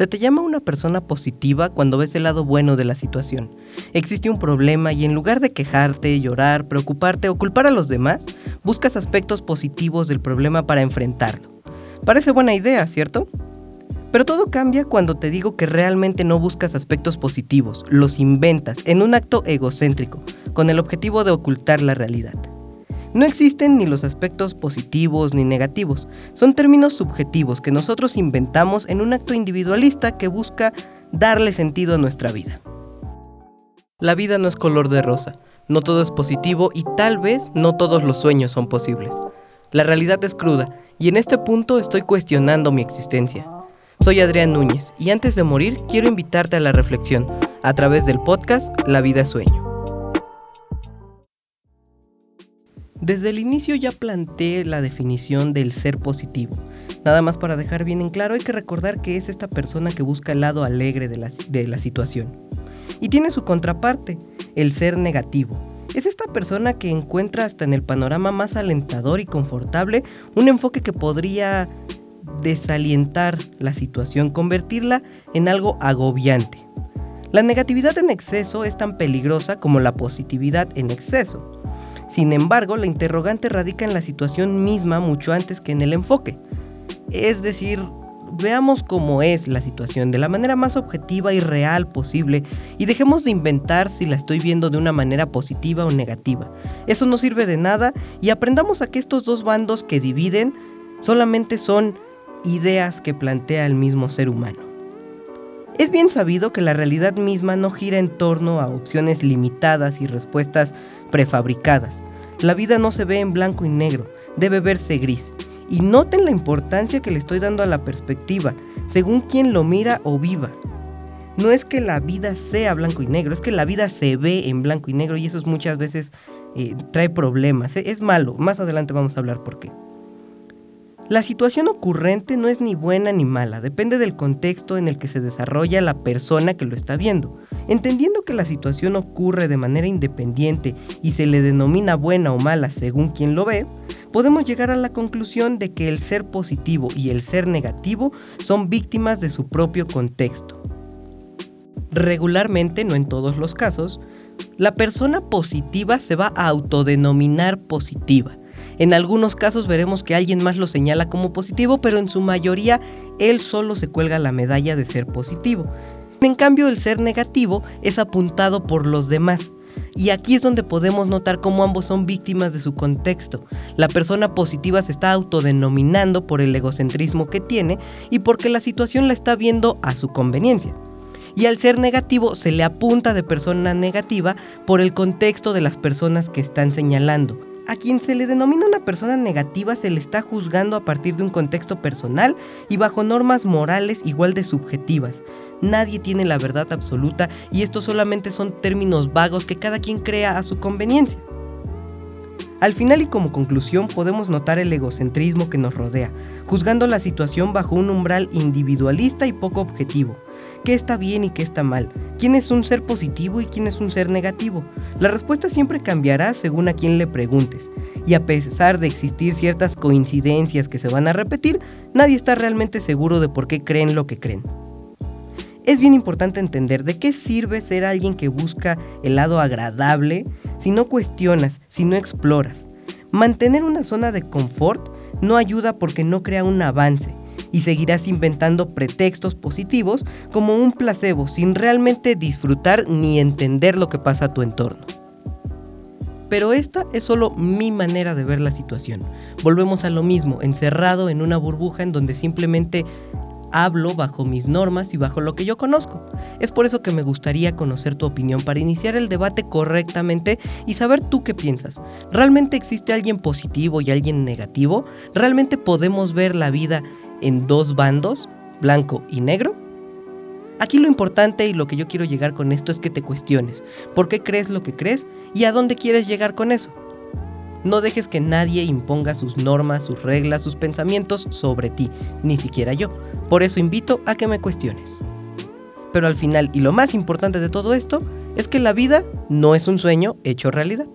Se te llama una persona positiva cuando ves el lado bueno de la situación. Existe un problema y en lugar de quejarte, llorar, preocuparte o culpar a los demás, buscas aspectos positivos del problema para enfrentarlo. Parece buena idea, ¿cierto? Pero todo cambia cuando te digo que realmente no buscas aspectos positivos, los inventas en un acto egocéntrico, con el objetivo de ocultar la realidad. No existen ni los aspectos positivos ni negativos, son términos subjetivos que nosotros inventamos en un acto individualista que busca darle sentido a nuestra vida. La vida no es color de rosa, no todo es positivo y tal vez no todos los sueños son posibles. La realidad es cruda y en este punto estoy cuestionando mi existencia. Soy Adrián Núñez y antes de morir quiero invitarte a la reflexión a través del podcast La vida es sueño. Desde el inicio ya planteé la definición del ser positivo. Nada más para dejar bien en claro, hay que recordar que es esta persona que busca el lado alegre de la, situación. Y tiene su contraparte, el ser negativo. Es esta persona que encuentra hasta en el panorama más alentador y confortable un enfoque que podría desalientar la situación, convertirla en algo agobiante. La negatividad en exceso es tan peligrosa como la positividad en exceso. Sin embargo, la interrogante radica en la situación misma mucho antes que en el enfoque. Es decir, veamos cómo es la situación de la manera más objetiva y real posible y dejemos de inventar si la estoy viendo de una manera positiva o negativa. Eso no sirve de nada y aprendamos a que estos dos bandos que dividen solamente son ideas que plantea el mismo ser humano. Es bien sabido que la realidad misma no gira en torno a opciones limitadas y respuestas prefabricadas. La vida no se ve en blanco y negro, debe verse gris. Y noten la importancia que le estoy dando a la perspectiva, según quien lo mira o viva. No es que la vida sea blanco y negro, es que la vida se ve en blanco y negro y eso muchas veces eh, trae problemas. Es malo, más adelante vamos a hablar por qué. La situación ocurrente no es ni buena ni mala, depende del contexto en el que se desarrolla la persona que lo está viendo. Entendiendo que la situación ocurre de manera independiente y se le denomina buena o mala según quien lo ve, podemos llegar a la conclusión de que el ser positivo y el ser negativo son víctimas de su propio contexto. Regularmente, no en todos los casos, la persona positiva se va a autodenominar positiva en algunos casos veremos que alguien más lo señala como positivo, pero en su mayoría él solo se cuelga la medalla de ser positivo. En cambio, el ser negativo es apuntado por los demás. Y aquí es donde podemos notar cómo ambos son víctimas de su contexto. La persona positiva se está autodenominando por el egocentrismo que tiene y porque la situación la está viendo a su conveniencia. Y al ser negativo se le apunta de persona negativa por el contexto de las personas que están señalando. A quien se le denomina una persona negativa se le está juzgando a partir de un contexto personal y bajo normas morales igual de subjetivas. Nadie tiene la verdad absoluta y estos solamente son términos vagos que cada quien crea a su conveniencia. Al final y como conclusión podemos notar el egocentrismo que nos rodea, juzgando la situación bajo un umbral individualista y poco objetivo. ¿Qué está bien y qué está mal? ¿Quién es un ser positivo y quién es un ser negativo? La respuesta siempre cambiará según a quién le preguntes. Y a pesar de existir ciertas coincidencias que se van a repetir, nadie está realmente seguro de por qué creen lo que creen. Es bien importante entender de qué sirve ser alguien que busca el lado agradable si no cuestionas, si no exploras. Mantener una zona de confort no ayuda porque no crea un avance y seguirás inventando pretextos positivos como un placebo sin realmente disfrutar ni entender lo que pasa a tu entorno. Pero esta es solo mi manera de ver la situación. Volvemos a lo mismo, encerrado en una burbuja en donde simplemente hablo bajo mis normas y bajo lo que yo conozco. Es por eso que me gustaría conocer tu opinión para iniciar el debate correctamente y saber tú qué piensas. ¿Realmente existe alguien positivo y alguien negativo? ¿Realmente podemos ver la vida en dos bandos, blanco y negro? Aquí lo importante y lo que yo quiero llegar con esto es que te cuestiones. ¿Por qué crees lo que crees y a dónde quieres llegar con eso? No dejes que nadie imponga sus normas, sus reglas, sus pensamientos sobre ti, ni siquiera yo. Por eso invito a que me cuestiones. Pero al final, y lo más importante de todo esto, es que la vida no es un sueño hecho realidad.